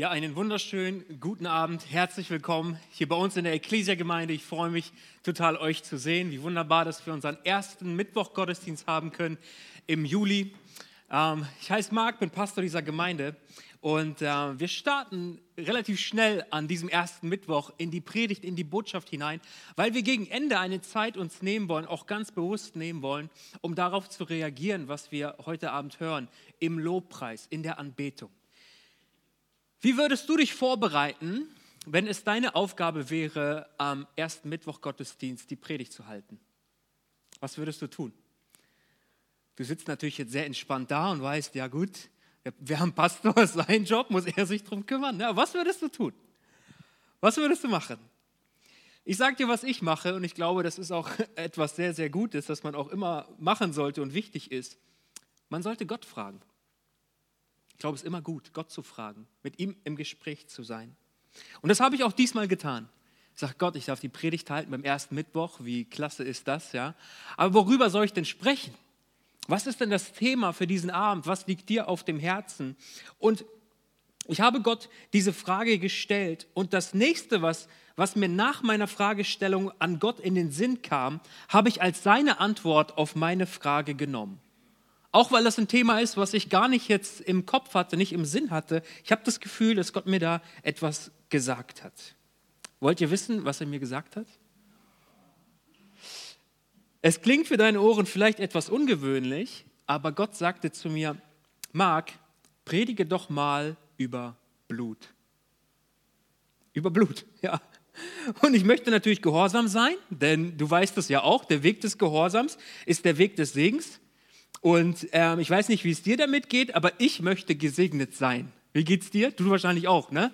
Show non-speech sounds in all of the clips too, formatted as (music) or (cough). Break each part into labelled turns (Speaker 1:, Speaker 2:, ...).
Speaker 1: Ja, einen wunderschönen guten Abend. Herzlich willkommen hier bei uns in der Ecclesia-Gemeinde. Ich freue mich total, euch zu sehen. Wie wunderbar, dass wir unseren ersten Mittwoch-Gottesdienst haben können im Juli. Ähm, ich heiße Marc, bin Pastor dieser Gemeinde und äh, wir starten relativ schnell an diesem ersten Mittwoch in die Predigt, in die Botschaft hinein, weil wir gegen Ende eine Zeit uns nehmen wollen, auch ganz bewusst nehmen wollen, um darauf zu reagieren, was wir heute Abend hören, im Lobpreis, in der Anbetung. Wie würdest du dich vorbereiten, wenn es deine Aufgabe wäre, am ersten Mittwoch Gottesdienst die Predigt zu halten? Was würdest du tun? Du sitzt natürlich jetzt sehr entspannt da und weißt, ja gut, wir haben Pastor, (laughs) sein Job, muss er sich darum kümmern. Ja, was würdest du tun? Was würdest du machen? Ich sage dir, was ich mache und ich glaube, das ist auch (laughs) etwas sehr, sehr Gutes, das man auch immer machen sollte und wichtig ist. Man sollte Gott fragen. Ich glaube, es ist immer gut, Gott zu fragen, mit ihm im Gespräch zu sein. Und das habe ich auch diesmal getan. Ich sage, Gott, ich darf die Predigt halten beim ersten Mittwoch. Wie klasse ist das, ja? Aber worüber soll ich denn sprechen? Was ist denn das Thema für diesen Abend? Was liegt dir auf dem Herzen? Und ich habe Gott diese Frage gestellt und das nächste, was, was mir nach meiner Fragestellung an Gott in den Sinn kam, habe ich als seine Antwort auf meine Frage genommen. Auch weil das ein Thema ist, was ich gar nicht jetzt im Kopf hatte, nicht im Sinn hatte. Ich habe das Gefühl, dass Gott mir da etwas gesagt hat. Wollt ihr wissen, was er mir gesagt hat? Es klingt für deine Ohren vielleicht etwas ungewöhnlich, aber Gott sagte zu mir, Marc, predige doch mal über Blut. Über Blut, (laughs) ja. Und ich möchte natürlich gehorsam sein, denn du weißt es ja auch, der Weg des Gehorsams ist der Weg des Segens. Und ähm, ich weiß nicht, wie es dir damit geht, aber ich möchte gesegnet sein. Wie geht's dir? Du wahrscheinlich auch, ne?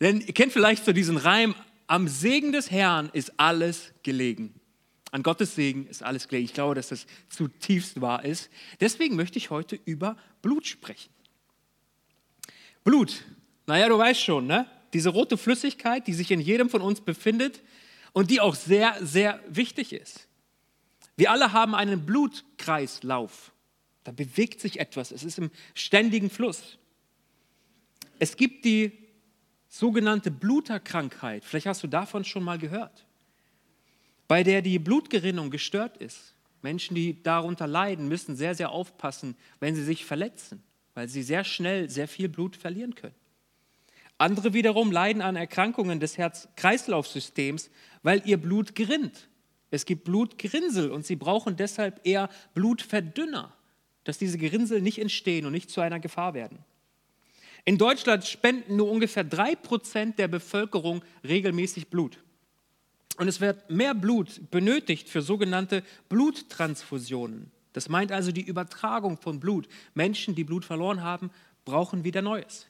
Speaker 1: Denn ihr kennt vielleicht so diesen Reim, am Segen des Herrn ist alles gelegen. An Gottes Segen ist alles gelegen. Ich glaube, dass das zutiefst wahr ist. Deswegen möchte ich heute über Blut sprechen. Blut, naja, du weißt schon, ne? Diese rote Flüssigkeit, die sich in jedem von uns befindet und die auch sehr, sehr wichtig ist. Wir alle haben einen Blutkreislauf. Da bewegt sich etwas. Es ist im ständigen Fluss. Es gibt die sogenannte Bluterkrankheit. Vielleicht hast du davon schon mal gehört. Bei der die Blutgerinnung gestört ist. Menschen, die darunter leiden, müssen sehr, sehr aufpassen, wenn sie sich verletzen, weil sie sehr schnell sehr viel Blut verlieren können. Andere wiederum leiden an Erkrankungen des Herz-Kreislauf-Systems, weil ihr Blut gerinnt. Es gibt Blutgerinnsel und sie brauchen deshalb eher Blutverdünner dass diese Gerinnsel nicht entstehen und nicht zu einer Gefahr werden. In Deutschland spenden nur ungefähr drei Prozent der Bevölkerung regelmäßig Blut. Und es wird mehr Blut benötigt für sogenannte Bluttransfusionen. Das meint also die Übertragung von Blut. Menschen, die Blut verloren haben, brauchen wieder Neues.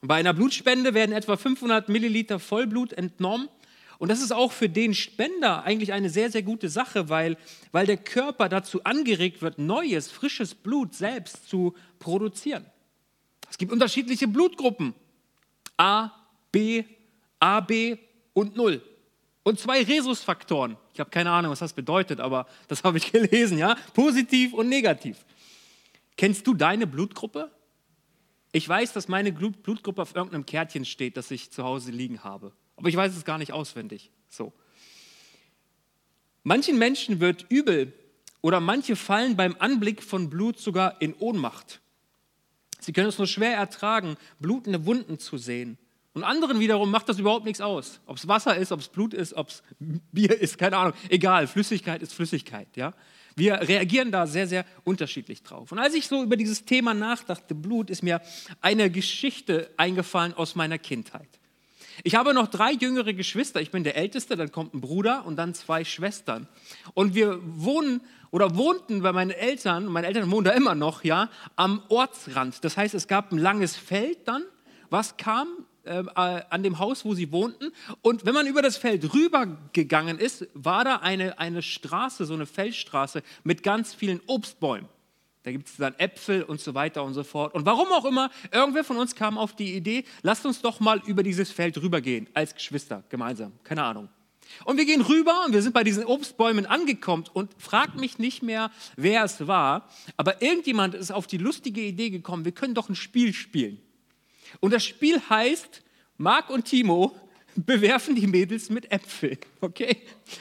Speaker 1: Und bei einer Blutspende werden etwa 500 Milliliter Vollblut entnommen und das ist auch für den Spender eigentlich eine sehr, sehr gute Sache, weil, weil der Körper dazu angeregt wird, neues, frisches Blut selbst zu produzieren. Es gibt unterschiedliche Blutgruppen. A, B, AB und Null. Und zwei Rhesusfaktoren. Ich habe keine Ahnung, was das bedeutet, aber das (laughs) habe ich gelesen, ja? Positiv und negativ. Kennst du deine Blutgruppe? Ich weiß, dass meine Blutgruppe auf irgendeinem Kärtchen steht, das ich zu Hause liegen habe. Aber ich weiß es gar nicht auswendig. So. Manchen Menschen wird übel oder manche fallen beim Anblick von Blut sogar in Ohnmacht. Sie können es nur schwer ertragen, blutende Wunden zu sehen. Und anderen wiederum macht das überhaupt nichts aus. Ob es Wasser ist, ob es Blut ist, ob es Bier ist, keine Ahnung. Egal, Flüssigkeit ist Flüssigkeit. Ja? Wir reagieren da sehr, sehr unterschiedlich drauf. Und als ich so über dieses Thema nachdachte, Blut, ist mir eine Geschichte eingefallen aus meiner Kindheit. Ich habe noch drei jüngere Geschwister. Ich bin der Älteste, dann kommt ein Bruder und dann zwei Schwestern. Und wir wohnen oder wohnten bei meinen Eltern, meine Eltern wohnen da immer noch, ja, am Ortsrand. Das heißt, es gab ein langes Feld dann, was kam äh, an dem Haus, wo sie wohnten. Und wenn man über das Feld rübergegangen ist, war da eine, eine Straße, so eine Feldstraße mit ganz vielen Obstbäumen. Da gibt es dann Äpfel und so weiter und so fort. Und warum auch immer, irgendwer von uns kam auf die Idee, lasst uns doch mal über dieses Feld rübergehen, als Geschwister, gemeinsam. Keine Ahnung. Und wir gehen rüber und wir sind bei diesen Obstbäumen angekommen und fragt mich nicht mehr, wer es war, aber irgendjemand ist auf die lustige Idee gekommen, wir können doch ein Spiel spielen. Und das Spiel heißt, Marc und Timo bewerfen die Mädels mit Äpfeln. Okay?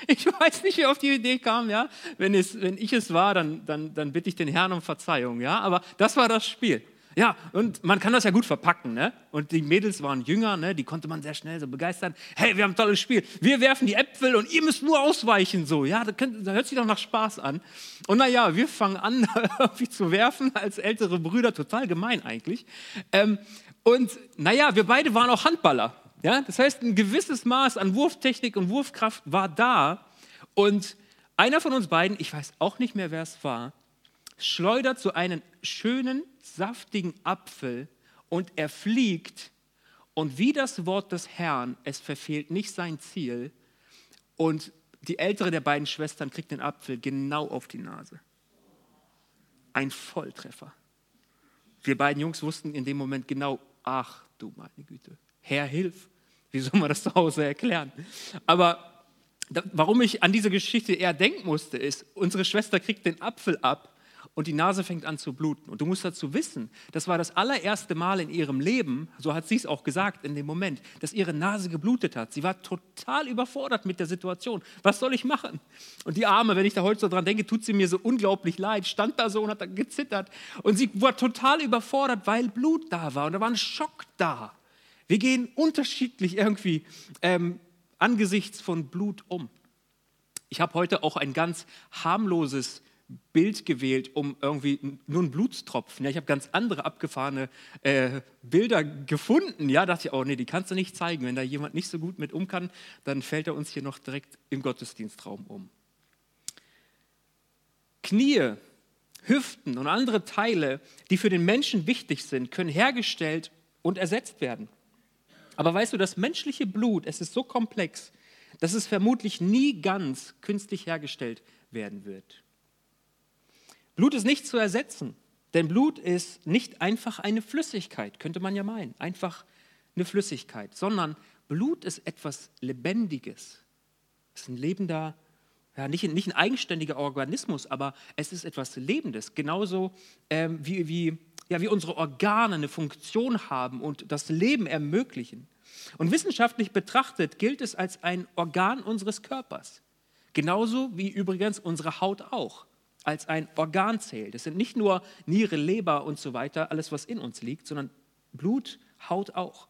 Speaker 1: Ich weiß nicht, wer auf die Idee kam, ja. Wenn, es, wenn ich es war, dann, dann, dann bitte ich den Herrn um Verzeihung, ja. Aber das war das Spiel. Ja, und man kann das ja gut verpacken, ne? Und die Mädels waren jünger, ne? Die konnte man sehr schnell so begeistern. Hey, wir haben ein tolles Spiel. Wir werfen die Äpfel und ihr müsst nur ausweichen, so. Ja, das hört sich doch nach Spaß an. Und naja, wir fangen an, (laughs) irgendwie zu werfen als ältere Brüder. Total gemein eigentlich. Ähm, und naja, wir beide waren auch Handballer. Ja, das heißt, ein gewisses Maß an Wurftechnik und Wurfkraft war da. Und einer von uns beiden, ich weiß auch nicht mehr, wer es war, schleudert so einen schönen, saftigen Apfel und er fliegt. Und wie das Wort des Herrn, es verfehlt nicht sein Ziel. Und die ältere der beiden Schwestern kriegt den Apfel genau auf die Nase. Ein Volltreffer. Wir beiden Jungs wussten in dem Moment genau, ach du meine Güte, Herr, hilf. Wie soll man das zu Hause erklären? Aber warum ich an diese Geschichte eher denken musste, ist, unsere Schwester kriegt den Apfel ab und die Nase fängt an zu bluten. Und du musst dazu wissen, das war das allererste Mal in ihrem Leben, so hat sie es auch gesagt in dem Moment, dass ihre Nase geblutet hat. Sie war total überfordert mit der Situation. Was soll ich machen? Und die Arme, wenn ich da heute so dran denke, tut sie mir so unglaublich leid. Stand da so und hat da gezittert. Und sie war total überfordert, weil Blut da war. Und da war ein Schock da. Wir gehen unterschiedlich irgendwie ähm, angesichts von Blut um. Ich habe heute auch ein ganz harmloses Bild gewählt, um irgendwie nur einen Blutstropfen. Ja, ich habe ganz andere abgefahrene äh, Bilder gefunden. Ja, dachte ich, oh nee, die kannst du nicht zeigen. Wenn da jemand nicht so gut mit um kann, dann fällt er uns hier noch direkt im Gottesdienstraum um. Knie, Hüften und andere Teile, die für den Menschen wichtig sind, können hergestellt und ersetzt werden. Aber weißt du, das menschliche Blut, es ist so komplex, dass es vermutlich nie ganz künstlich hergestellt werden wird. Blut ist nicht zu ersetzen, denn Blut ist nicht einfach eine Flüssigkeit, könnte man ja meinen, einfach eine Flüssigkeit, sondern Blut ist etwas Lebendiges. Es ist ein lebender, ja, nicht, nicht ein eigenständiger Organismus, aber es ist etwas Lebendes, genauso ähm, wie, wie, ja, wie unsere Organe eine Funktion haben und das Leben ermöglichen. Und wissenschaftlich betrachtet gilt es als ein Organ unseres Körpers, genauso wie übrigens unsere Haut auch als ein Organ zählt. Es sind nicht nur Niere, Leber und so weiter, alles, was in uns liegt, sondern Blut, Haut auch.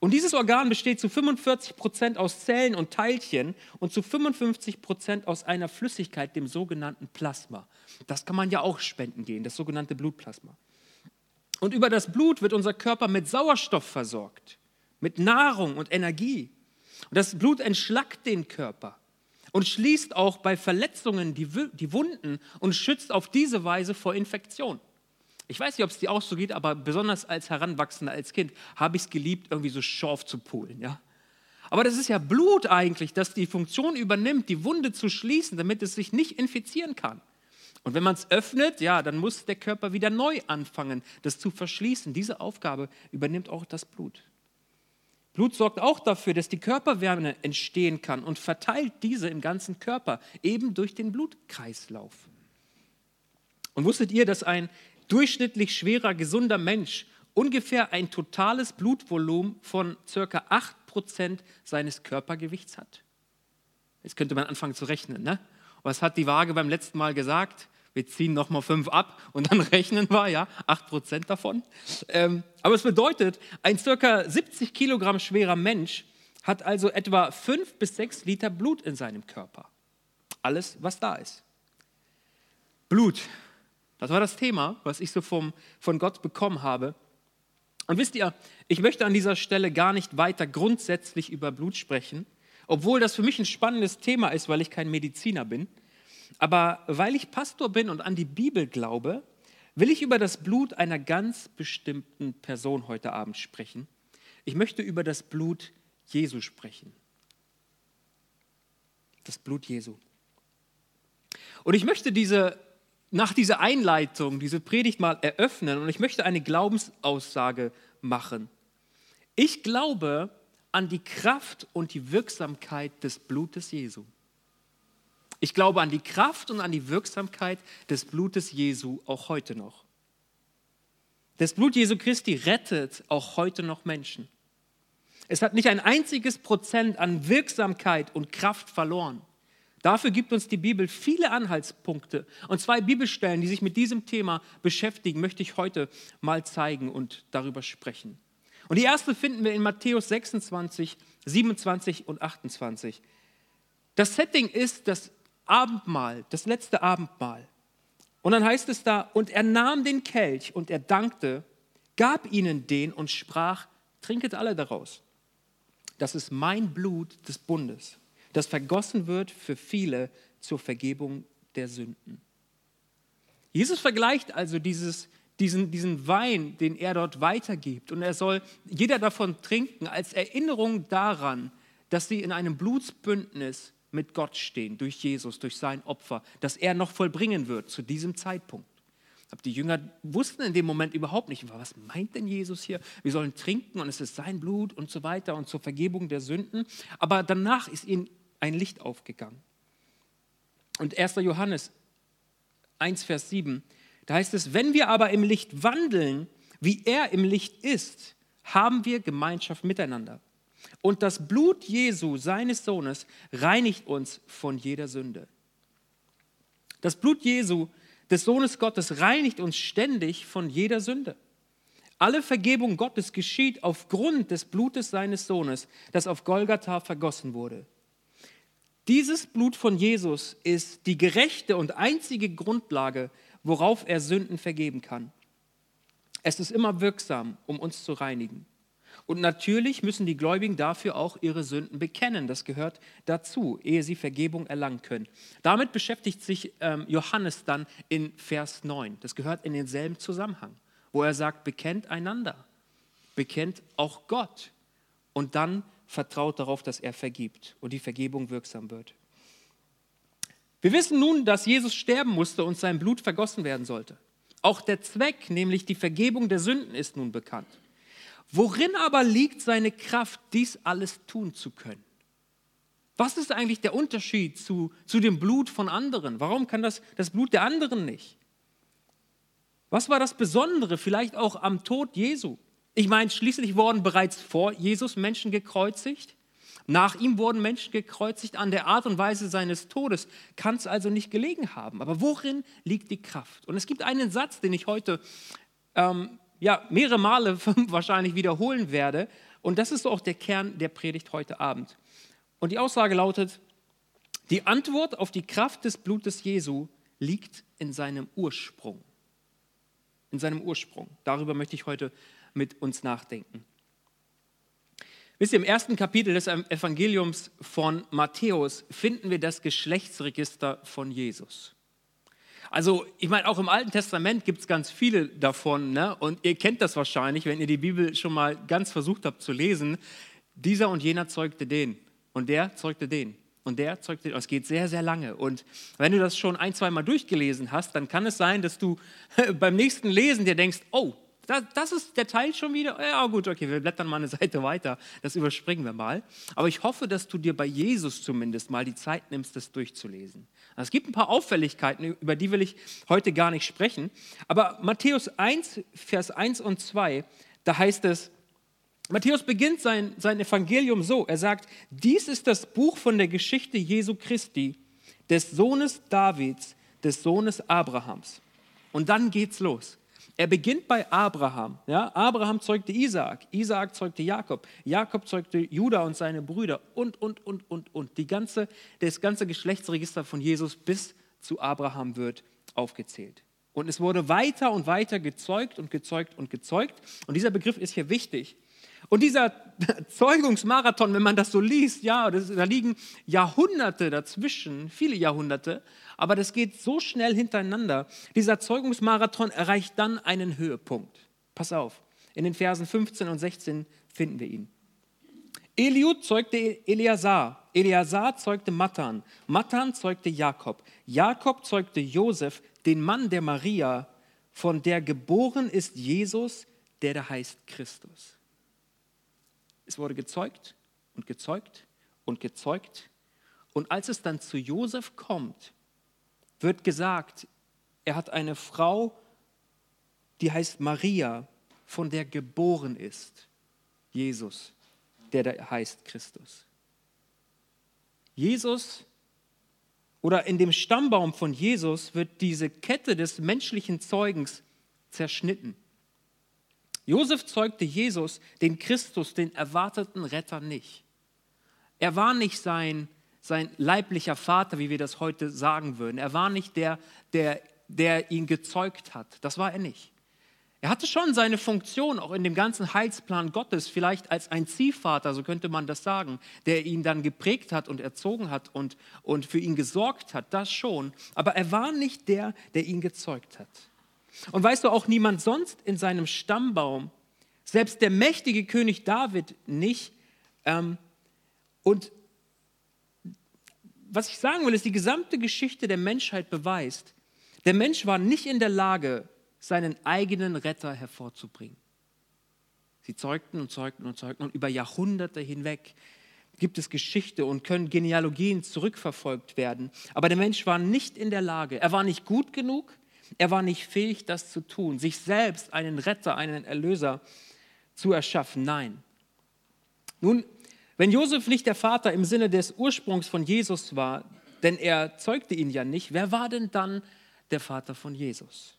Speaker 1: Und dieses Organ besteht zu 45 Prozent aus Zellen und Teilchen und zu 55 Prozent aus einer Flüssigkeit, dem sogenannten Plasma. Das kann man ja auch spenden gehen, das sogenannte Blutplasma. Und über das Blut wird unser Körper mit Sauerstoff versorgt, mit Nahrung und Energie. Und das Blut entschlackt den Körper und schließt auch bei Verletzungen die, die Wunden und schützt auf diese Weise vor Infektion. Ich weiß nicht, ob es dir auch so geht, aber besonders als Heranwachsender, als Kind, habe ich es geliebt, irgendwie so Schorf zu polen. Ja? Aber das ist ja Blut eigentlich, das die Funktion übernimmt, die Wunde zu schließen, damit es sich nicht infizieren kann. Und wenn man es öffnet, ja, dann muss der Körper wieder neu anfangen, das zu verschließen. Diese Aufgabe übernimmt auch das Blut. Blut sorgt auch dafür, dass die Körperwärme entstehen kann und verteilt diese im ganzen Körper, eben durch den Blutkreislauf. Und wusstet ihr, dass ein durchschnittlich schwerer, gesunder Mensch ungefähr ein totales Blutvolumen von ca. 8% seines Körpergewichts hat? Jetzt könnte man anfangen zu rechnen. Ne? Was hat die Waage beim letzten Mal gesagt? wir ziehen nochmal fünf ab und dann (laughs) rechnen wir, ja, acht Prozent davon. Ähm, aber es bedeutet, ein circa 70 Kilogramm schwerer Mensch hat also etwa fünf bis sechs Liter Blut in seinem Körper. Alles, was da ist. Blut, das war das Thema, was ich so vom, von Gott bekommen habe. Und wisst ihr, ich möchte an dieser Stelle gar nicht weiter grundsätzlich über Blut sprechen, obwohl das für mich ein spannendes Thema ist, weil ich kein Mediziner bin. Aber weil ich Pastor bin und an die Bibel glaube, will ich über das Blut einer ganz bestimmten Person heute Abend sprechen. Ich möchte über das Blut Jesu sprechen. Das Blut Jesu. Und ich möchte diese, nach dieser Einleitung, diese Predigt mal eröffnen und ich möchte eine Glaubensaussage machen. Ich glaube an die Kraft und die Wirksamkeit des Blutes Jesu. Ich glaube an die Kraft und an die Wirksamkeit des Blutes Jesu auch heute noch. Das Blut Jesu Christi rettet auch heute noch Menschen. Es hat nicht ein einziges Prozent an Wirksamkeit und Kraft verloren. Dafür gibt uns die Bibel viele Anhaltspunkte. Und zwei Bibelstellen, die sich mit diesem Thema beschäftigen, möchte ich heute mal zeigen und darüber sprechen. Und die erste finden wir in Matthäus 26, 27 und 28. Das Setting ist das Abendmahl, das letzte Abendmahl. Und dann heißt es da, und er nahm den Kelch und er dankte, gab ihnen den und sprach, trinket alle daraus. Das ist mein Blut des Bundes, das vergossen wird für viele zur Vergebung der Sünden. Jesus vergleicht also dieses, diesen, diesen Wein, den er dort weitergibt. Und er soll jeder davon trinken als Erinnerung daran, dass sie in einem Blutsbündnis mit Gott stehen, durch Jesus, durch sein Opfer, das er noch vollbringen wird zu diesem Zeitpunkt. Die Jünger wussten in dem Moment überhaupt nicht, was meint denn Jesus hier? Wir sollen trinken und es ist sein Blut und so weiter und zur Vergebung der Sünden. Aber danach ist ihnen ein Licht aufgegangen. Und 1. Johannes 1, Vers 7, da heißt es, wenn wir aber im Licht wandeln, wie er im Licht ist, haben wir Gemeinschaft miteinander. Und das Blut Jesu, seines Sohnes, reinigt uns von jeder Sünde. Das Blut Jesu, des Sohnes Gottes, reinigt uns ständig von jeder Sünde. Alle Vergebung Gottes geschieht aufgrund des Blutes seines Sohnes, das auf Golgatha vergossen wurde. Dieses Blut von Jesus ist die gerechte und einzige Grundlage, worauf er Sünden vergeben kann. Es ist immer wirksam, um uns zu reinigen. Und natürlich müssen die Gläubigen dafür auch ihre Sünden bekennen. Das gehört dazu, ehe sie Vergebung erlangen können. Damit beschäftigt sich ähm, Johannes dann in Vers 9. Das gehört in denselben Zusammenhang, wo er sagt, bekennt einander, bekennt auch Gott und dann vertraut darauf, dass er vergibt und die Vergebung wirksam wird. Wir wissen nun, dass Jesus sterben musste und sein Blut vergossen werden sollte. Auch der Zweck, nämlich die Vergebung der Sünden, ist nun bekannt. Worin aber liegt seine Kraft, dies alles tun zu können? Was ist eigentlich der Unterschied zu, zu dem Blut von anderen? Warum kann das das Blut der anderen nicht? Was war das Besondere vielleicht auch am Tod Jesu? Ich meine, schließlich wurden bereits vor Jesus Menschen gekreuzigt. Nach ihm wurden Menschen gekreuzigt. An der Art und Weise seines Todes kann es also nicht gelegen haben. Aber worin liegt die Kraft? Und es gibt einen Satz, den ich heute ähm, ja, mehrere Male (laughs) wahrscheinlich wiederholen werde. Und das ist auch der Kern der Predigt heute Abend. Und die Aussage lautet, die Antwort auf die Kraft des Blutes Jesu liegt in seinem Ursprung. In seinem Ursprung. Darüber möchte ich heute mit uns nachdenken. Wisst ihr, im ersten Kapitel des Evangeliums von Matthäus finden wir das Geschlechtsregister von Jesus. Also ich meine, auch im Alten Testament gibt es ganz viele davon. Ne? Und ihr kennt das wahrscheinlich, wenn ihr die Bibel schon mal ganz versucht habt zu lesen. Dieser und jener zeugte den und der zeugte den und der zeugte den. Es geht sehr, sehr lange. Und wenn du das schon ein, zwei Mal durchgelesen hast, dann kann es sein, dass du (laughs) beim nächsten Lesen dir denkst, oh, das, das, ist der Teil schon wieder. Ja, gut, okay, wir blättern mal eine Seite weiter. Das überspringen wir mal. Aber ich hoffe, dass du dir bei Jesus zumindest mal die Zeit nimmst, das durchzulesen. Es gibt ein paar Auffälligkeiten, über die will ich heute gar nicht sprechen. Aber Matthäus 1, Vers 1 und 2, da heißt es, Matthäus beginnt sein, sein Evangelium so. Er sagt, dies ist das Buch von der Geschichte Jesu Christi, des Sohnes Davids, des Sohnes Abrahams. Und dann geht's los. Er beginnt bei Abraham. Ja? Abraham zeugte Isaak, Isaak zeugte Jakob, Jakob zeugte Judah und seine Brüder und, und, und, und, und. Die ganze, das ganze Geschlechtsregister von Jesus bis zu Abraham wird aufgezählt. Und es wurde weiter und weiter gezeugt und gezeugt und gezeugt. Und dieser Begriff ist hier wichtig, und dieser (laughs) Zeugungsmarathon, wenn man das so liest, ja, das, da liegen Jahrhunderte dazwischen, viele Jahrhunderte, aber das geht so schnell hintereinander. Dieser Zeugungsmarathon erreicht dann einen Höhepunkt. Pass auf, in den Versen 15 und 16 finden wir ihn. Eliud zeugte Eleazar, Eleazar zeugte Matan, Matan zeugte Jakob, Jakob zeugte Josef, den Mann der Maria, von der geboren ist Jesus, der da heißt Christus. Es wurde gezeugt und gezeugt und gezeugt. Und als es dann zu Josef kommt, wird gesagt, er hat eine Frau die heißt Maria, von der geboren ist Jesus, der da heißt Christus. Jesus oder in dem Stammbaum von Jesus wird diese Kette des menschlichen Zeugens zerschnitten. Josef zeugte Jesus, den Christus, den erwarteten Retter nicht. Er war nicht sein, sein leiblicher Vater, wie wir das heute sagen würden. Er war nicht der, der, der ihn gezeugt hat. Das war er nicht. Er hatte schon seine Funktion auch in dem ganzen Heilsplan Gottes, vielleicht als ein Ziehvater, so könnte man das sagen, der ihn dann geprägt hat und erzogen hat und, und für ihn gesorgt hat, das schon. Aber er war nicht der, der ihn gezeugt hat. Und weißt du, auch niemand sonst in seinem Stammbaum, selbst der mächtige König David nicht. Ähm, und was ich sagen will, ist, die gesamte Geschichte der Menschheit beweist, der Mensch war nicht in der Lage, seinen eigenen Retter hervorzubringen. Sie zeugten und zeugten und zeugten und über Jahrhunderte hinweg gibt es Geschichte und können Genealogien zurückverfolgt werden. Aber der Mensch war nicht in der Lage, er war nicht gut genug, er war nicht fähig, das zu tun, sich selbst einen Retter, einen Erlöser zu erschaffen. Nein. Nun, wenn Josef nicht der Vater im Sinne des Ursprungs von Jesus war, denn er zeugte ihn ja nicht, wer war denn dann der Vater von Jesus?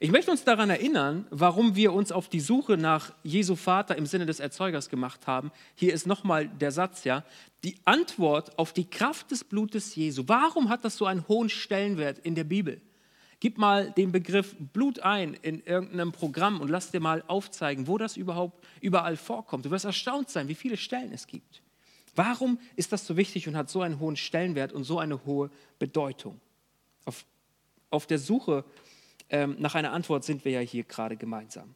Speaker 1: Ich möchte uns daran erinnern, warum wir uns auf die Suche nach Jesu Vater im Sinne des Erzeugers gemacht haben. Hier ist nochmal der Satz, ja. Die Antwort auf die Kraft des Blutes Jesu. Warum hat das so einen hohen Stellenwert in der Bibel? Gib mal den Begriff Blut ein in irgendeinem Programm und lass dir mal aufzeigen, wo das überhaupt überall vorkommt. Du wirst erstaunt sein, wie viele Stellen es gibt. Warum ist das so wichtig und hat so einen hohen Stellenwert und so eine hohe Bedeutung? Auf, auf der Suche ähm, nach einer Antwort sind wir ja hier gerade gemeinsam.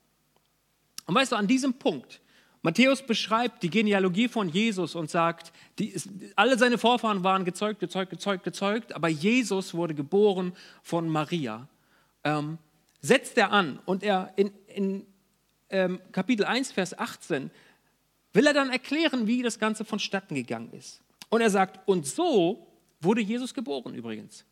Speaker 1: Und weißt du, an diesem Punkt, Matthäus beschreibt die Genealogie von Jesus und sagt, die, alle seine Vorfahren waren gezeugt, gezeugt, gezeugt, gezeugt, aber Jesus wurde geboren von Maria. Ähm, setzt er an und er in, in ähm, Kapitel 1, Vers 18 will er dann erklären, wie das Ganze vonstatten gegangen ist. Und er sagt, und so wurde Jesus geboren übrigens.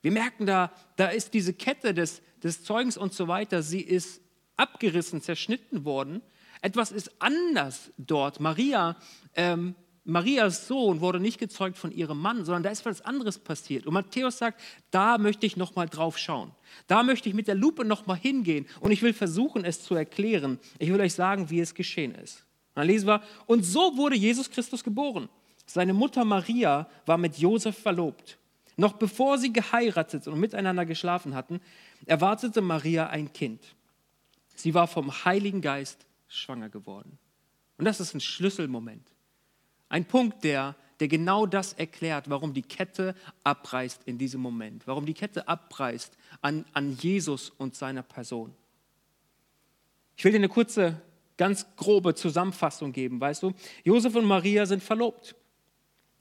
Speaker 1: Wir merken da, da ist diese Kette des, des Zeugens und so weiter, sie ist abgerissen, zerschnitten worden. Etwas ist anders dort. Maria, ähm, Marias Sohn wurde nicht gezeugt von ihrem Mann, sondern da ist was anderes passiert. Und Matthäus sagt, da möchte ich noch mal drauf schauen. Da möchte ich mit der Lupe noch mal hingehen und ich will versuchen, es zu erklären. Ich will euch sagen, wie es geschehen ist. Und dann lesen wir, und so wurde Jesus Christus geboren. Seine Mutter Maria war mit Josef verlobt. Noch bevor sie geheiratet und miteinander geschlafen hatten, erwartete Maria ein Kind. Sie war vom Heiligen Geist schwanger geworden. Und das ist ein Schlüsselmoment. Ein Punkt, der, der genau das erklärt, warum die Kette abreißt in diesem Moment, warum die Kette abreißt an, an Jesus und seiner Person. Ich will dir eine kurze, ganz grobe Zusammenfassung geben, weißt du? Josef und Maria sind verlobt.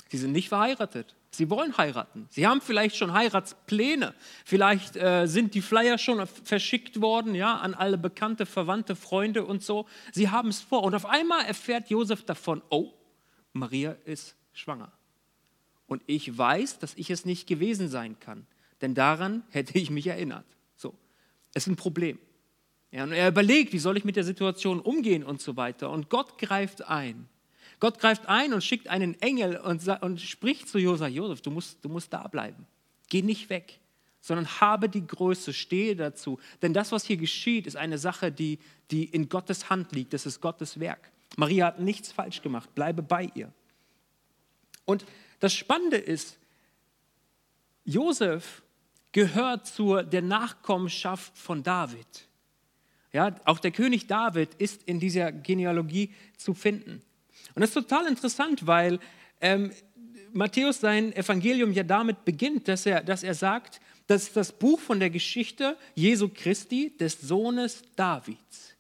Speaker 1: Sie sind nicht verheiratet. Sie wollen heiraten. Sie haben vielleicht schon Heiratspläne. Vielleicht äh, sind die Flyer schon verschickt worden, ja, an alle bekannte, verwandte, Freunde und so. Sie haben es vor. Und auf einmal erfährt Josef davon, oh, Maria ist schwanger. Und ich weiß, dass ich es nicht gewesen sein kann, denn daran hätte ich mich erinnert. So, es ist ein Problem. Ja, und er überlegt, wie soll ich mit der Situation umgehen und so weiter. Und Gott greift ein. Gott greift ein und schickt einen Engel und, und spricht zu Josef, Josef, du musst, du musst da bleiben. Geh nicht weg, sondern habe die Größe, stehe dazu. Denn das, was hier geschieht, ist eine Sache, die, die in Gottes Hand liegt. Das ist Gottes Werk. Maria hat nichts falsch gemacht. Bleibe bei ihr. Und das Spannende ist, Josef gehört zur der Nachkommenschaft von David. Ja, auch der König David ist in dieser Genealogie zu finden. Und das ist total interessant, weil ähm, Matthäus sein Evangelium ja damit beginnt, dass er, dass er sagt, dass das Buch von der Geschichte Jesu Christi, des Sohnes Davids.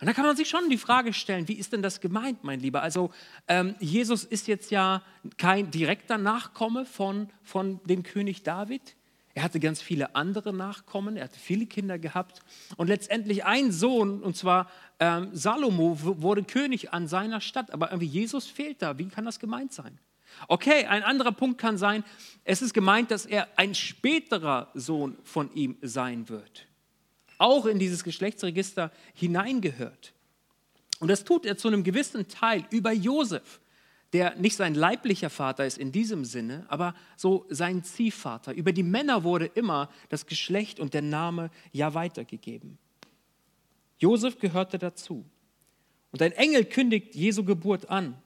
Speaker 1: Und da kann man sich schon die Frage stellen, wie ist denn das gemeint, mein Lieber? Also ähm, Jesus ist jetzt ja kein direkter Nachkomme von, von dem König David. Er hatte ganz viele andere Nachkommen, er hatte viele Kinder gehabt und letztendlich ein Sohn, und zwar ähm, Salomo, wurde König an seiner Stadt. Aber irgendwie Jesus fehlt da. Wie kann das gemeint sein? Okay, ein anderer Punkt kann sein, es ist gemeint, dass er ein späterer Sohn von ihm sein wird. auch in dieses Geschlechtsregister hineingehört. Und das tut er zu einem gewissen Teil über Josef, der nicht sein leiblicher Vater ist in diesem Sinne, aber so sein Ziehvater. Über die Männer wurde immer das Geschlecht und der Name ja weitergegeben. Josef gehörte dazu. Und ein Engel kündigt Jesu Geburt an.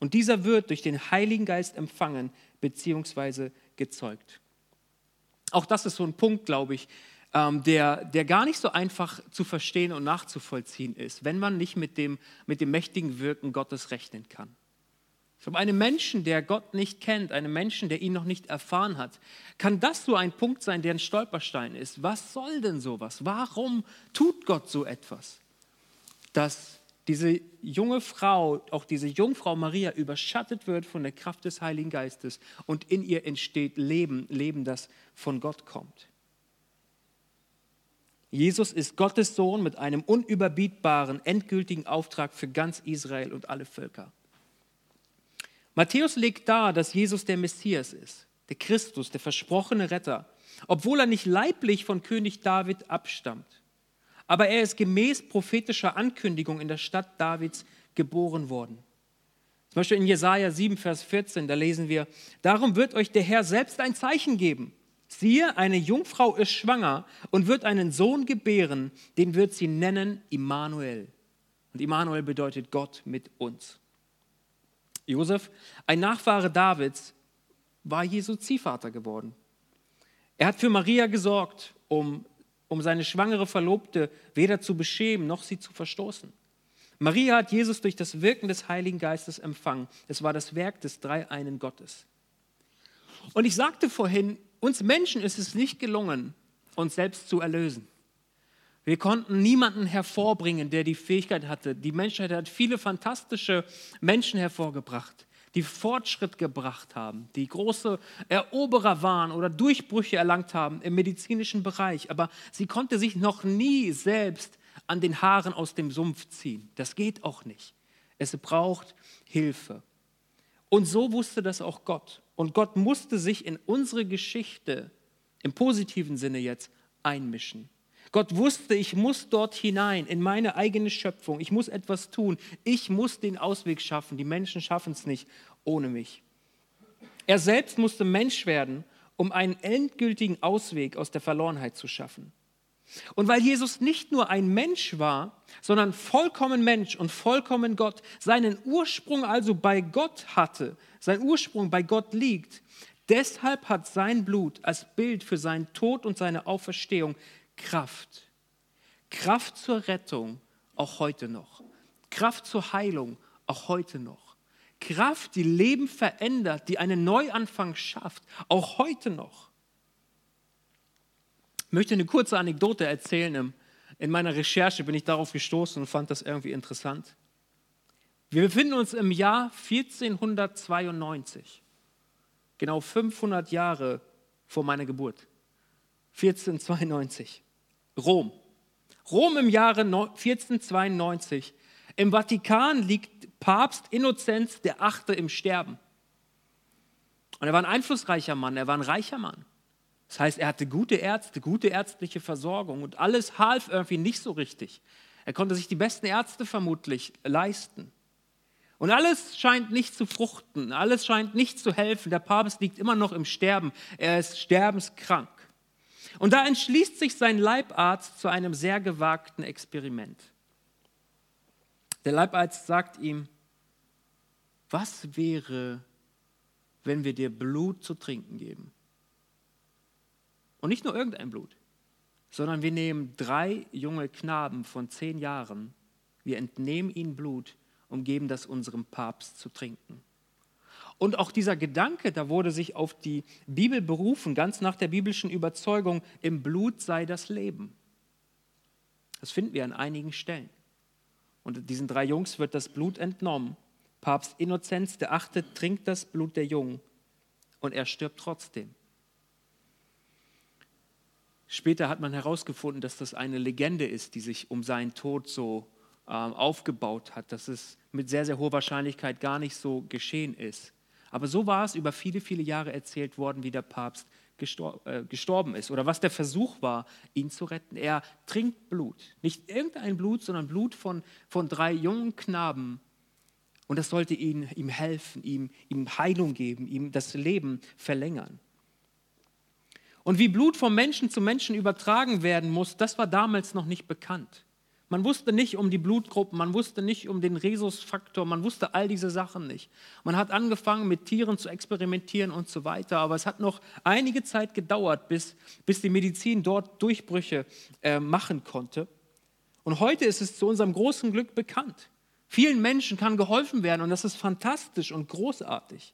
Speaker 1: Und dieser wird durch den Heiligen Geist empfangen bzw. gezeugt. Auch das ist so ein Punkt, glaube ich, ähm, der, der gar nicht so einfach zu verstehen und nachzuvollziehen ist, wenn man nicht mit dem, mit dem mächtigen Wirken Gottes rechnen kann. Von einem Menschen, der Gott nicht kennt, einem Menschen, der ihn noch nicht erfahren hat, kann das so ein Punkt sein, der ein Stolperstein ist. Was soll denn sowas? Warum tut Gott so etwas? Dass diese junge Frau, auch diese Jungfrau Maria, überschattet wird von der Kraft des Heiligen Geistes und in ihr entsteht Leben, Leben, das von Gott kommt. Jesus ist Gottes Sohn mit einem unüberbietbaren, endgültigen Auftrag für ganz Israel und alle Völker. Matthäus legt dar, dass Jesus der Messias ist, der Christus, der versprochene Retter, obwohl er nicht leiblich von König David abstammt. Aber er ist gemäß prophetischer Ankündigung in der Stadt Davids geboren worden. Zum Beispiel in Jesaja 7, Vers 14, da lesen wir: Darum wird euch der Herr selbst ein Zeichen geben. Siehe, eine Jungfrau ist schwanger und wird einen Sohn gebären, den wird sie nennen Immanuel. Und Immanuel bedeutet Gott mit uns. Josef, ein Nachfahre Davids, war Jesu Ziehvater geworden. Er hat für Maria gesorgt, um, um seine schwangere Verlobte weder zu beschämen noch sie zu verstoßen. Maria hat Jesus durch das Wirken des Heiligen Geistes empfangen. Es war das Werk des dreieinen Gottes. Und ich sagte vorhin, uns Menschen ist es nicht gelungen, uns selbst zu erlösen. Wir konnten niemanden hervorbringen, der die Fähigkeit hatte. Die Menschheit hat viele fantastische Menschen hervorgebracht, die Fortschritt gebracht haben, die große Eroberer waren oder Durchbrüche erlangt haben im medizinischen Bereich. Aber sie konnte sich noch nie selbst an den Haaren aus dem Sumpf ziehen. Das geht auch nicht. Es braucht Hilfe. Und so wusste das auch Gott. Und Gott musste sich in unsere Geschichte, im positiven Sinne jetzt, einmischen. Gott wusste, ich muss dort hinein, in meine eigene Schöpfung. Ich muss etwas tun. Ich muss den Ausweg schaffen. Die Menschen schaffen es nicht ohne mich. Er selbst musste Mensch werden, um einen endgültigen Ausweg aus der Verlorenheit zu schaffen. Und weil Jesus nicht nur ein Mensch war, sondern vollkommen Mensch und vollkommen Gott, seinen Ursprung also bei Gott hatte, sein Ursprung bei Gott liegt, deshalb hat sein Blut als Bild für seinen Tod und seine Auferstehung Kraft. Kraft zur Rettung, auch heute noch. Kraft zur Heilung, auch heute noch. Kraft, die Leben verändert, die einen Neuanfang schafft, auch heute noch. Ich möchte eine kurze Anekdote erzählen. In meiner Recherche bin ich darauf gestoßen und fand das irgendwie interessant. Wir befinden uns im Jahr 1492, genau 500 Jahre vor meiner Geburt. 1492. Rom. Rom im Jahre 1492. Im Vatikan liegt Papst Innozenz der Achte im Sterben. Und er war ein einflussreicher Mann, er war ein reicher Mann. Das heißt, er hatte gute Ärzte, gute ärztliche Versorgung und alles half irgendwie nicht so richtig. Er konnte sich die besten Ärzte vermutlich leisten. Und alles scheint nicht zu fruchten, alles scheint nicht zu helfen. Der Papst liegt immer noch im Sterben, er ist sterbenskrank. Und da entschließt sich sein Leibarzt zu einem sehr gewagten Experiment. Der Leibarzt sagt ihm, was wäre, wenn wir dir Blut zu trinken geben? Und nicht nur irgendein Blut, sondern wir nehmen drei junge Knaben von zehn Jahren, wir entnehmen ihnen Blut und geben das unserem Papst zu trinken. Und auch dieser Gedanke, da wurde sich auf die Bibel berufen, ganz nach der biblischen Überzeugung, im Blut sei das Leben. Das finden wir an einigen Stellen. Und diesen drei Jungs wird das Blut entnommen. Papst Innozenz der Achte trinkt das Blut der Jungen und er stirbt trotzdem. Später hat man herausgefunden, dass das eine Legende ist, die sich um seinen Tod so äh, aufgebaut hat, dass es mit sehr, sehr hoher Wahrscheinlichkeit gar nicht so geschehen ist. Aber so war es über viele, viele Jahre erzählt worden, wie der Papst äh, gestorben ist oder was der Versuch war, ihn zu retten. Er trinkt Blut. Nicht irgendein Blut, sondern Blut von, von drei jungen Knaben. Und das sollte ihn, ihm helfen, ihm, ihm Heilung geben, ihm das Leben verlängern. Und wie Blut vom Menschen zu Menschen übertragen werden muss, das war damals noch nicht bekannt. Man wusste nicht um die Blutgruppen, man wusste nicht um den Rhesusfaktor, man wusste all diese Sachen nicht. Man hat angefangen mit Tieren zu experimentieren und so weiter, aber es hat noch einige Zeit gedauert, bis, bis die Medizin dort Durchbrüche äh, machen konnte. Und heute ist es zu unserem großen Glück bekannt. Vielen Menschen kann geholfen werden und das ist fantastisch und großartig.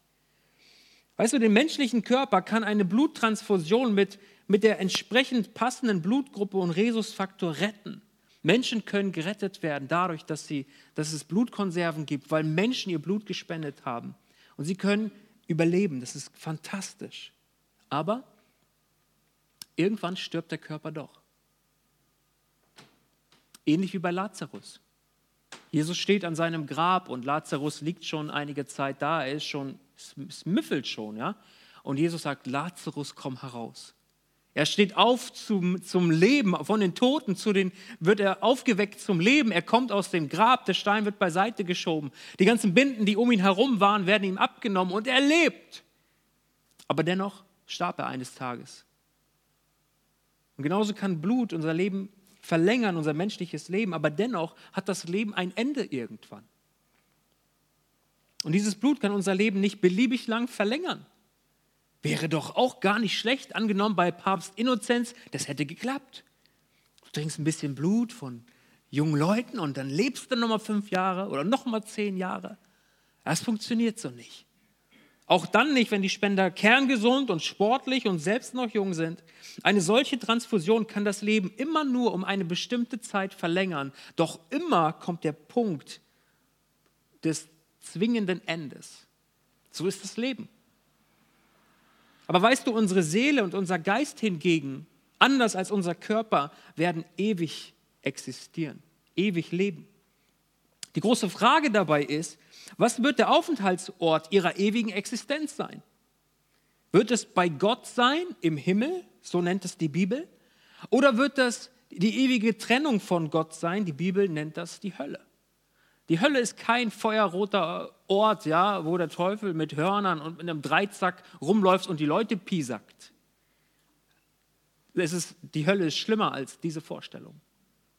Speaker 1: Weißt du, den menschlichen Körper kann eine Bluttransfusion mit, mit der entsprechend passenden Blutgruppe und Rhesusfaktor retten. Menschen können gerettet werden dadurch, dass, sie, dass es Blutkonserven gibt, weil Menschen ihr Blut gespendet haben. Und sie können überleben. Das ist fantastisch. Aber irgendwann stirbt der Körper doch. Ähnlich wie bei Lazarus. Jesus steht an seinem Grab und Lazarus liegt schon einige Zeit da. Er ist schon, es müffelt schon, ja. Und Jesus sagt: Lazarus, komm heraus. Er steht auf zum, zum Leben, von den Toten zu den, wird er aufgeweckt zum Leben. Er kommt aus dem Grab, der Stein wird beiseite geschoben. Die ganzen Binden, die um ihn herum waren, werden ihm abgenommen und er lebt. Aber dennoch starb er eines Tages. Und genauso kann Blut unser Leben verlängern, unser menschliches Leben, aber dennoch hat das Leben ein Ende irgendwann. Und dieses Blut kann unser Leben nicht beliebig lang verlängern. Wäre doch auch gar nicht schlecht, angenommen bei Papst Innozenz, das hätte geklappt. Du trinkst ein bisschen Blut von jungen Leuten und dann lebst du nochmal fünf Jahre oder nochmal zehn Jahre. Das funktioniert so nicht. Auch dann nicht, wenn die Spender kerngesund und sportlich und selbst noch jung sind. Eine solche Transfusion kann das Leben immer nur um eine bestimmte Zeit verlängern. Doch immer kommt der Punkt des zwingenden Endes. So ist das Leben. Aber weißt du, unsere Seele und unser Geist hingegen, anders als unser Körper, werden ewig existieren, ewig leben. Die große Frage dabei ist, was wird der Aufenthaltsort ihrer ewigen Existenz sein? Wird es bei Gott sein, im Himmel, so nennt es die Bibel? Oder wird das die ewige Trennung von Gott sein? Die Bibel nennt das die Hölle. Die Hölle ist kein feuerroter Ort, ja, wo der Teufel mit Hörnern und mit einem Dreizack rumläuft und die Leute piesackt. Es ist, die Hölle ist schlimmer als diese Vorstellung.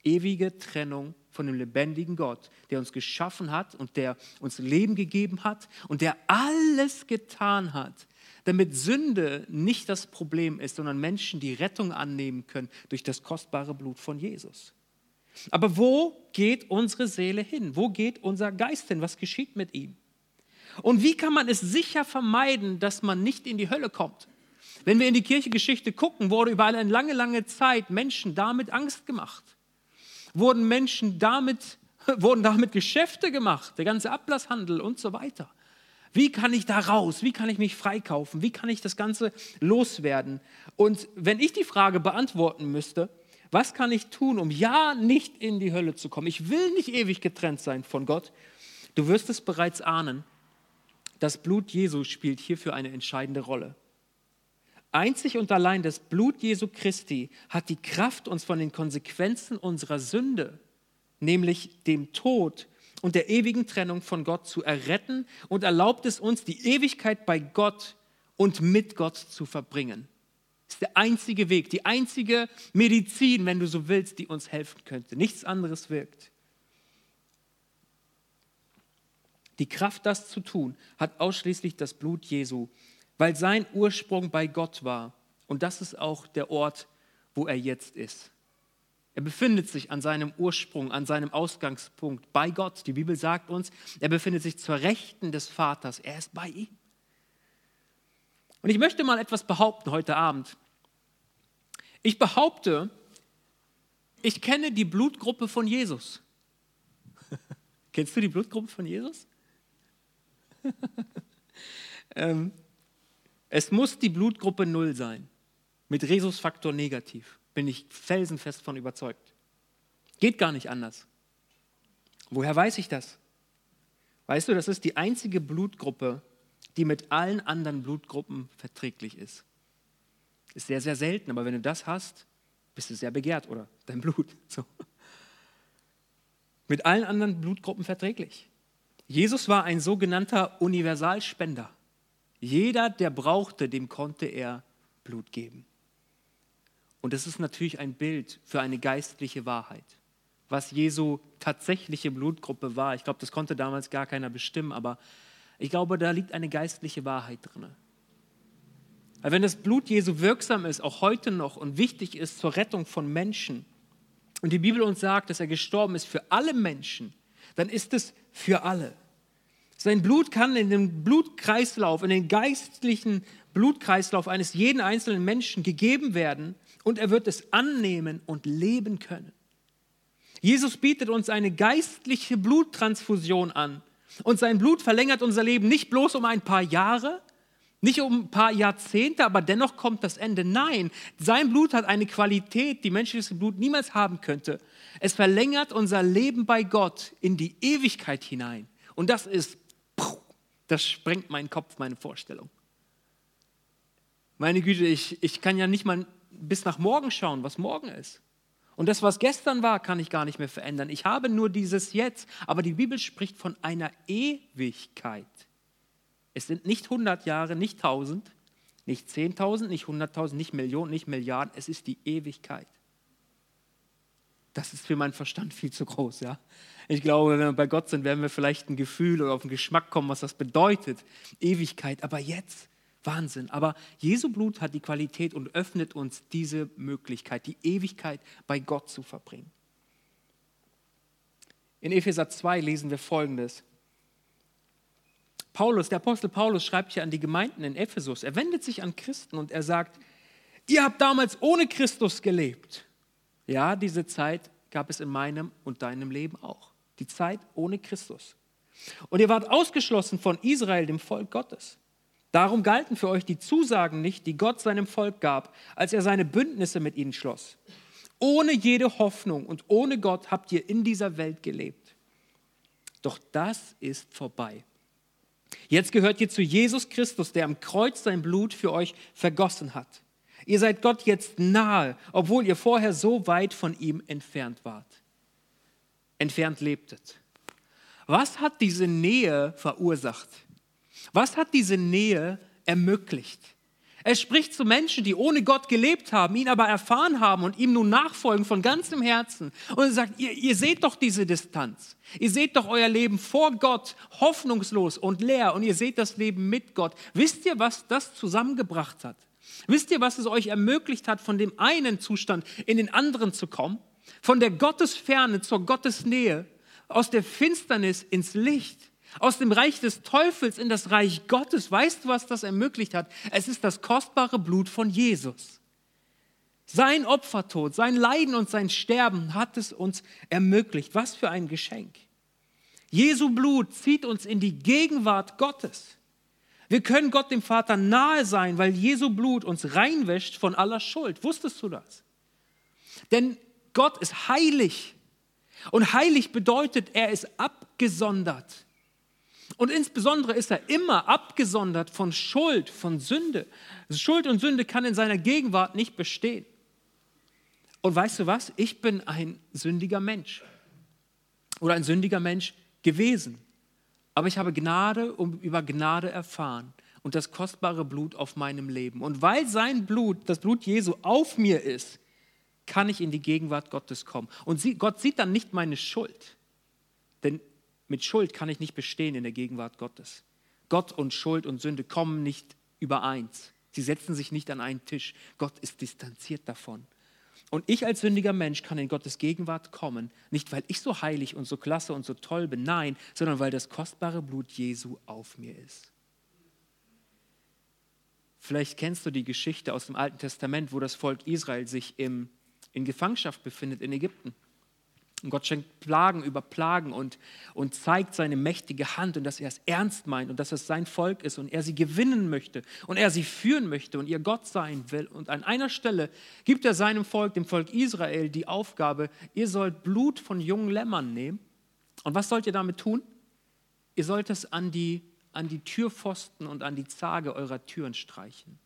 Speaker 1: Ewige Trennung von dem lebendigen Gott, der uns geschaffen hat und der uns Leben gegeben hat und der alles getan hat, damit Sünde nicht das Problem ist, sondern Menschen die Rettung annehmen können durch das kostbare Blut von Jesus. Aber wo geht unsere Seele hin? Wo geht unser Geist hin? Was geschieht mit ihm? Und wie kann man es sicher vermeiden, dass man nicht in die Hölle kommt? Wenn wir in die Kirchengeschichte gucken, wurde über eine lange, lange Zeit Menschen damit Angst gemacht. Wurden Menschen damit, (laughs) wurden damit Geschäfte gemacht, der ganze Ablasshandel und so weiter. Wie kann ich da raus? Wie kann ich mich freikaufen? Wie kann ich das Ganze loswerden? Und wenn ich die Frage beantworten müsste, was kann ich tun, um ja nicht in die Hölle zu kommen? Ich will nicht ewig getrennt sein von Gott. Du wirst es bereits ahnen. Das Blut Jesu spielt hierfür eine entscheidende Rolle. Einzig und allein das Blut Jesu Christi hat die Kraft, uns von den Konsequenzen unserer Sünde, nämlich dem Tod und der ewigen Trennung von Gott zu erretten und erlaubt es uns, die Ewigkeit bei Gott und mit Gott zu verbringen. Ist der einzige Weg, die einzige Medizin, wenn du so willst, die uns helfen könnte. Nichts anderes wirkt. Die Kraft, das zu tun, hat ausschließlich das Blut Jesu, weil sein Ursprung bei Gott war. Und das ist auch der Ort, wo er jetzt ist. Er befindet sich an seinem Ursprung, an seinem Ausgangspunkt bei Gott. Die Bibel sagt uns, er befindet sich zur Rechten des Vaters. Er ist bei ihm. Und ich möchte mal etwas behaupten heute Abend. Ich behaupte, ich kenne die Blutgruppe von Jesus. (laughs) Kennst du die Blutgruppe von Jesus? (laughs) ähm, es muss die Blutgruppe 0 sein. Mit Rhesusfaktor negativ. Bin ich felsenfest von überzeugt. Geht gar nicht anders. Woher weiß ich das? Weißt du, das ist die einzige Blutgruppe, die mit allen anderen Blutgruppen verträglich ist. Ist sehr, sehr selten, aber wenn du das hast, bist du sehr begehrt oder dein Blut. (laughs) So. Mit allen anderen Blutgruppen verträglich. Jesus war ein sogenannter Universalspender. Jeder, der brauchte, dem konnte er Blut geben. Und das ist natürlich ein Bild für eine geistliche Wahrheit. Was Jesu tatsächliche Blutgruppe war, ich glaube, das konnte damals gar keiner bestimmen, aber ich glaube, da liegt eine geistliche Wahrheit drin. Weil wenn das Blut Jesu wirksam ist, auch heute noch und wichtig ist zur Rettung von Menschen, und die Bibel uns sagt, dass er gestorben ist für alle Menschen, dann ist es für alle. Sein Blut kann in den Blutkreislauf, in den geistlichen Blutkreislauf eines jeden einzelnen Menschen gegeben werden und er wird es annehmen und leben können. Jesus bietet uns eine geistliche Bluttransfusion an und sein Blut verlängert unser Leben nicht bloß um ein paar Jahre, nicht um ein paar Jahrzehnte, aber dennoch kommt das Ende. Nein, sein Blut hat eine Qualität, die menschliches Blut niemals haben könnte. Es verlängert unser Leben bei Gott in die Ewigkeit hinein. Und das ist, das sprengt meinen Kopf, meine Vorstellung. Meine Güte, ich, ich kann ja nicht mal bis nach morgen schauen, was morgen ist. Und das, was gestern war, kann ich gar nicht mehr verändern. Ich habe nur dieses Jetzt. Aber die Bibel spricht von einer Ewigkeit. Es sind nicht 100 Jahre, nicht 1000, nicht 10.000, nicht 100.000, nicht Millionen, nicht Milliarden. Es ist die Ewigkeit. Das ist für meinen Verstand viel zu groß. Ja? Ich glaube, wenn wir bei Gott sind, werden wir vielleicht ein Gefühl oder auf den Geschmack kommen, was das bedeutet. Ewigkeit. Aber jetzt Wahnsinn. Aber Jesu Blut hat die Qualität und öffnet uns diese Möglichkeit, die Ewigkeit bei Gott zu verbringen. In Epheser 2 lesen wir Folgendes. Paulus, der Apostel Paulus schreibt hier an die Gemeinden in Ephesus. Er wendet sich an Christen und er sagt, ihr habt damals ohne Christus gelebt. Ja, diese Zeit gab es in meinem und deinem Leben auch. Die Zeit ohne Christus. Und ihr wart ausgeschlossen von Israel, dem Volk Gottes. Darum galten für euch die Zusagen nicht, die Gott seinem Volk gab, als er seine Bündnisse mit ihnen schloss. Ohne jede Hoffnung und ohne Gott habt ihr in dieser Welt gelebt. Doch das ist vorbei. Jetzt gehört ihr zu Jesus Christus, der am Kreuz sein Blut für euch vergossen hat. Ihr seid Gott jetzt nahe, obwohl ihr vorher so weit von ihm entfernt wart. Entfernt lebtet. Was hat diese Nähe verursacht? Was hat diese Nähe ermöglicht? Er spricht zu Menschen, die ohne Gott gelebt haben, ihn aber erfahren haben und ihm nun nachfolgen von ganzem Herzen. Und er sagt, ihr, ihr seht doch diese Distanz. Ihr seht doch euer Leben vor Gott hoffnungslos und leer und ihr seht das Leben mit Gott. Wisst ihr, was das zusammengebracht hat? Wisst ihr, was es euch ermöglicht hat, von dem einen Zustand in den anderen zu kommen? Von der Gottesferne zur Gottesnähe, aus der Finsternis ins Licht aus dem Reich des Teufels in das Reich Gottes. Weißt du, was das ermöglicht hat? Es ist das kostbare Blut von Jesus. Sein Opfertod, sein Leiden und sein Sterben hat es uns ermöglicht. Was für ein Geschenk. Jesu Blut zieht uns in die Gegenwart Gottes. Wir können Gott dem Vater nahe sein, weil Jesu Blut uns reinwäscht von aller Schuld. Wusstest du das? Denn Gott ist heilig. Und heilig bedeutet, er ist abgesondert. Und insbesondere ist er immer abgesondert von Schuld, von Sünde. Schuld und Sünde kann in seiner Gegenwart nicht bestehen. Und weißt du was? Ich bin ein sündiger Mensch. Oder ein sündiger Mensch gewesen. Aber ich habe Gnade und über Gnade erfahren und das kostbare Blut auf meinem Leben. Und weil sein Blut, das Blut Jesu auf mir ist, kann ich in die Gegenwart Gottes kommen. Und Gott sieht dann nicht meine Schuld. Denn mit Schuld kann ich nicht bestehen in der Gegenwart Gottes. Gott und Schuld und Sünde kommen nicht übereins. Sie setzen sich nicht an einen Tisch. Gott ist distanziert davon. Und ich als sündiger Mensch kann in Gottes Gegenwart kommen, nicht weil ich so heilig und so klasse und so toll bin, nein, sondern weil das kostbare Blut Jesu auf mir ist. Vielleicht kennst du die Geschichte aus dem Alten Testament, wo das Volk Israel sich im, in Gefangenschaft befindet in Ägypten. Und Gott schenkt Plagen über Plagen und, und zeigt seine mächtige Hand und dass er es ernst meint und dass es sein Volk ist und er sie gewinnen möchte und er sie führen möchte und ihr Gott sein will. Und an einer Stelle gibt er seinem Volk, dem Volk Israel, die Aufgabe, ihr sollt Blut von jungen Lämmern nehmen. Und was sollt ihr damit tun? Ihr sollt es an die, an die Türpfosten und an die Zage eurer Türen streichen.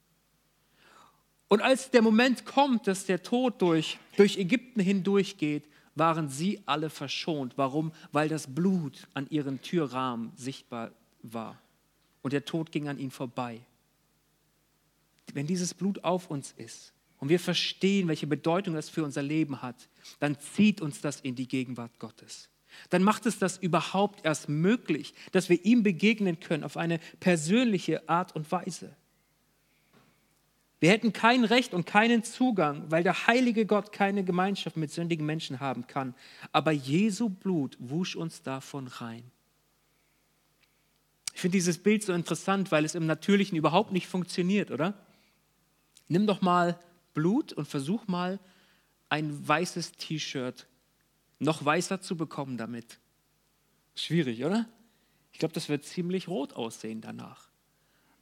Speaker 1: Und als der Moment kommt, dass der Tod durch, durch Ägypten hindurchgeht, waren sie alle verschont. Warum? Weil das Blut an ihren Türrahmen sichtbar war. Und der Tod ging an ihnen vorbei. Wenn dieses Blut auf uns ist und wir verstehen, welche Bedeutung das für unser Leben hat, dann zieht uns das in die Gegenwart Gottes. Dann macht es das überhaupt erst möglich, dass wir ihm begegnen können auf eine persönliche Art und Weise. Wir hätten kein Recht und keinen Zugang, weil der heilige Gott keine Gemeinschaft mit sündigen Menschen haben kann. Aber Jesu Blut wusch uns davon rein. Ich finde dieses Bild so interessant, weil es im Natürlichen überhaupt nicht funktioniert, oder? Nimm doch mal Blut und versuch mal ein weißes T-Shirt noch weißer zu bekommen damit. Schwierig, oder? Ich glaube, das wird ziemlich rot aussehen danach.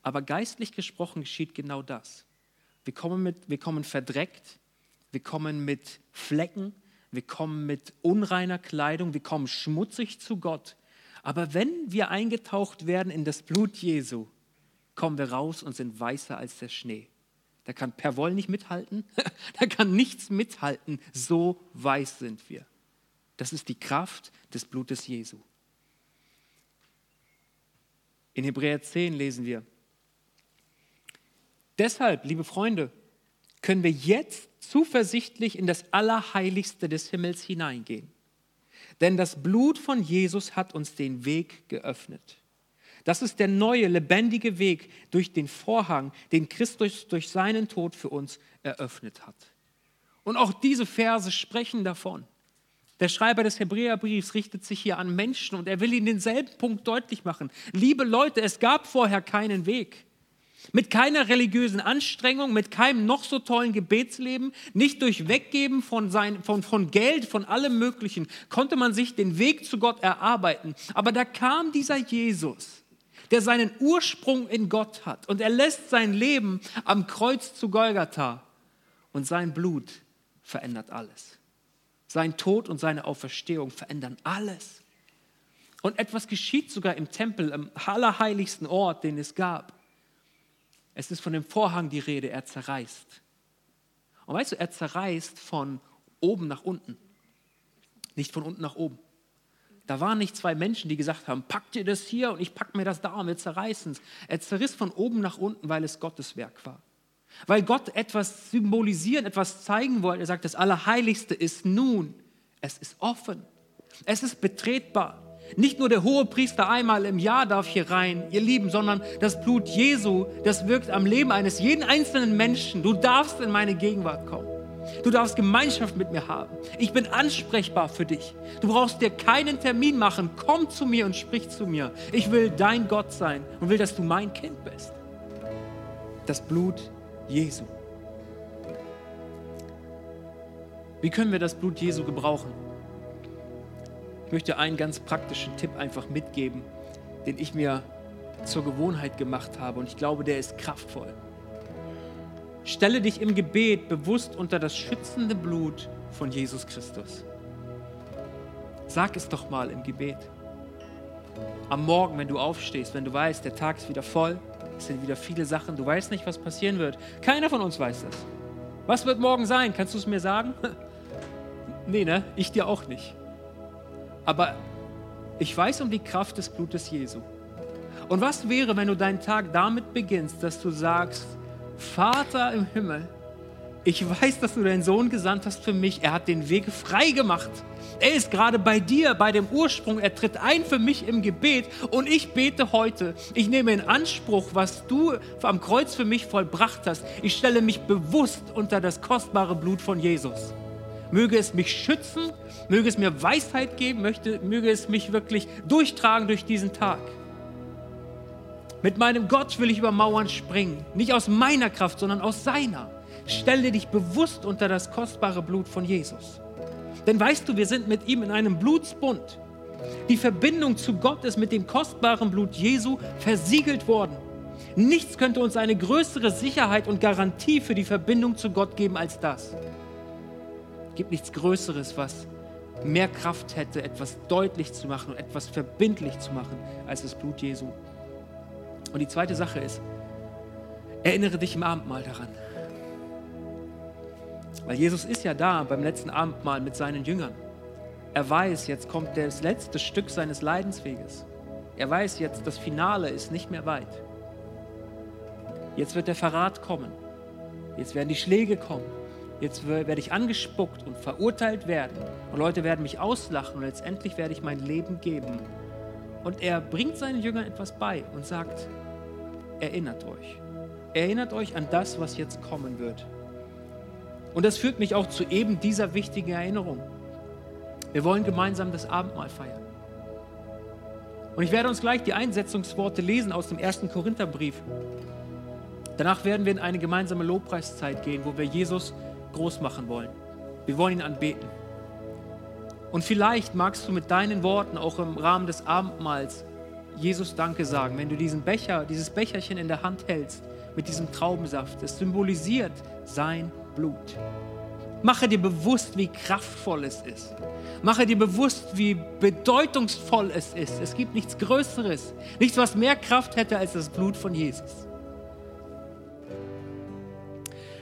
Speaker 1: Aber geistlich gesprochen geschieht genau das. Wir kommen, mit, wir kommen verdreckt, wir kommen mit Flecken, wir kommen mit unreiner Kleidung, wir kommen schmutzig zu Gott. Aber wenn wir eingetaucht werden in das Blut Jesu, kommen wir raus und sind weißer als der Schnee. Da kann Perwoll nicht mithalten, (laughs) da kann nichts mithalten, so weiß sind wir. Das ist die Kraft des Blutes Jesu. In Hebräer 10 lesen wir, Deshalb, liebe Freunde, können wir jetzt zuversichtlich in das Allerheiligste des Himmels hineingehen. Denn das Blut von Jesus hat uns den Weg geöffnet. Das ist der neue, lebendige Weg durch den Vorhang, den Christus durch seinen Tod für uns eröffnet hat. Und auch diese Verse sprechen davon. Der Schreiber des Hebräerbriefs richtet sich hier an Menschen und er will ihnen denselben Punkt deutlich machen. Liebe Leute, es gab vorher keinen Weg. Mit keiner religiösen Anstrengung, mit keinem noch so tollen Gebetsleben, nicht durch Weggeben von, sein, von, von Geld, von allem Möglichen, konnte man sich den Weg zu Gott erarbeiten. Aber da kam dieser Jesus, der seinen Ursprung in Gott hat und er lässt sein Leben am Kreuz zu Golgatha und sein Blut verändert alles. Sein Tod und seine Auferstehung verändern alles. Und etwas geschieht sogar im Tempel, am allerheiligsten Ort, den es gab. Es ist von dem Vorhang die Rede, er zerreißt. Und weißt du, er zerreißt von oben nach unten, nicht von unten nach oben. Da waren nicht zwei Menschen, die gesagt haben, packt ihr das hier und ich pack mir das da und wir zerreißen es. Er zerriss von oben nach unten, weil es Gottes Werk war. Weil Gott etwas symbolisieren, etwas zeigen wollte. Er sagt, das Allerheiligste ist nun. Es ist offen. Es ist betretbar. Nicht nur der hohe Priester einmal im Jahr darf hier rein, ihr Lieben, sondern das Blut Jesu, das wirkt am Leben eines jeden einzelnen Menschen. Du darfst in meine Gegenwart kommen. Du darfst Gemeinschaft mit mir haben. Ich bin ansprechbar für dich. Du brauchst dir keinen Termin machen. Komm zu mir und sprich zu mir. Ich will dein Gott sein und will, dass du mein Kind bist. Das Blut Jesu. Wie können wir das Blut Jesu gebrauchen? Ich möchte einen ganz praktischen Tipp einfach mitgeben, den ich mir zur Gewohnheit gemacht habe und ich glaube, der ist kraftvoll. Stelle dich im Gebet bewusst unter das schützende Blut von Jesus Christus. Sag es doch mal im Gebet. Am Morgen, wenn du aufstehst, wenn du weißt, der Tag ist wieder voll, es sind wieder viele Sachen, du weißt nicht, was passieren wird. Keiner von uns weiß das. Was wird morgen sein? Kannst du es mir sagen? (laughs) nee, ne? Ich dir auch nicht. Aber ich weiß um die Kraft des Blutes Jesu. Und was wäre, wenn du deinen Tag damit beginnst, dass du sagst, Vater im Himmel, ich weiß, dass du deinen Sohn gesandt hast für mich. Er hat den Weg frei gemacht. Er ist gerade bei dir, bei dem Ursprung. Er tritt ein für mich im Gebet und ich bete heute. Ich nehme in Anspruch, was du am Kreuz für mich vollbracht hast. Ich stelle mich bewusst unter das kostbare Blut von Jesus. Möge es mich schützen, möge es mir Weisheit geben, möchte, möge es mich wirklich durchtragen durch diesen Tag. Mit meinem Gott will ich über Mauern springen, nicht aus meiner Kraft, sondern aus seiner. Stelle dich bewusst unter das kostbare Blut von Jesus. Denn weißt du, wir sind mit ihm in einem Blutsbund. Die Verbindung zu Gott ist mit dem kostbaren Blut Jesu versiegelt worden. Nichts könnte uns eine größere Sicherheit und Garantie für die Verbindung zu Gott geben als das gibt nichts Größeres, was mehr Kraft hätte, etwas deutlich zu machen und etwas verbindlich zu machen, als das Blut Jesu. Und die zweite Sache ist, erinnere dich im Abendmahl daran. Weil Jesus ist ja da beim letzten Abendmahl mit seinen Jüngern. Er weiß, jetzt kommt das letzte Stück seines Leidensweges. Er weiß jetzt, das Finale ist nicht mehr weit. Jetzt wird der Verrat kommen. Jetzt werden die Schläge kommen. Jetzt werde ich angespuckt und verurteilt werden. Und Leute werden mich auslachen und letztendlich werde ich mein Leben geben. Und er bringt seinen Jüngern etwas bei und sagt, erinnert euch. Erinnert euch an das, was jetzt kommen wird. Und das führt mich auch zu eben dieser wichtigen Erinnerung. Wir wollen gemeinsam das Abendmahl feiern. Und ich werde uns gleich die Einsetzungsworte lesen aus dem ersten Korintherbrief. Danach werden wir in eine gemeinsame Lobpreiszeit gehen, wo wir Jesus groß machen wollen. Wir wollen ihn anbeten. Und vielleicht magst du mit deinen Worten auch im Rahmen des Abendmahls Jesus Danke sagen, wenn du diesen Becher, dieses Becherchen in der Hand hältst mit diesem Traubensaft. Es symbolisiert sein Blut. Mache dir bewusst, wie kraftvoll es ist. Mache dir bewusst, wie bedeutungsvoll es ist. Es gibt nichts Größeres, nichts, was mehr Kraft hätte als das Blut von Jesus.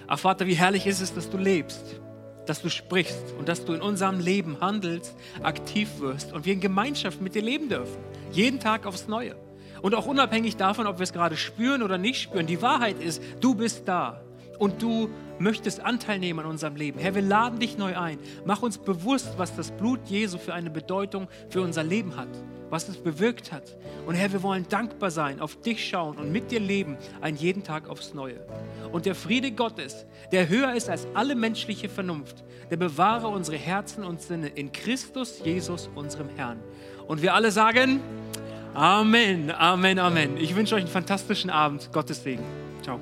Speaker 1: Ach Vater, wie herrlich ist es, dass du lebst, dass du sprichst und dass du in unserem Leben handelst, aktiv wirst und wir in Gemeinschaft mit dir leben dürfen. Jeden Tag aufs Neue. Und auch unabhängig davon, ob wir es gerade spüren oder nicht spüren. Die Wahrheit ist, du bist da und du möchtest Anteil nehmen an unserem Leben. Herr, wir laden dich neu ein. Mach uns bewusst, was das Blut Jesu für eine Bedeutung für unser Leben hat, was es bewirkt hat. Und Herr, wir wollen dankbar sein, auf dich schauen und mit dir leben, einen jeden Tag aufs Neue. Und der Friede Gottes, der höher ist als alle menschliche Vernunft, der bewahre unsere Herzen und Sinne in Christus Jesus, unserem Herrn. Und wir alle sagen, Amen, Amen, Amen. Ich wünsche euch einen fantastischen Abend. Gottes Segen. Ciao.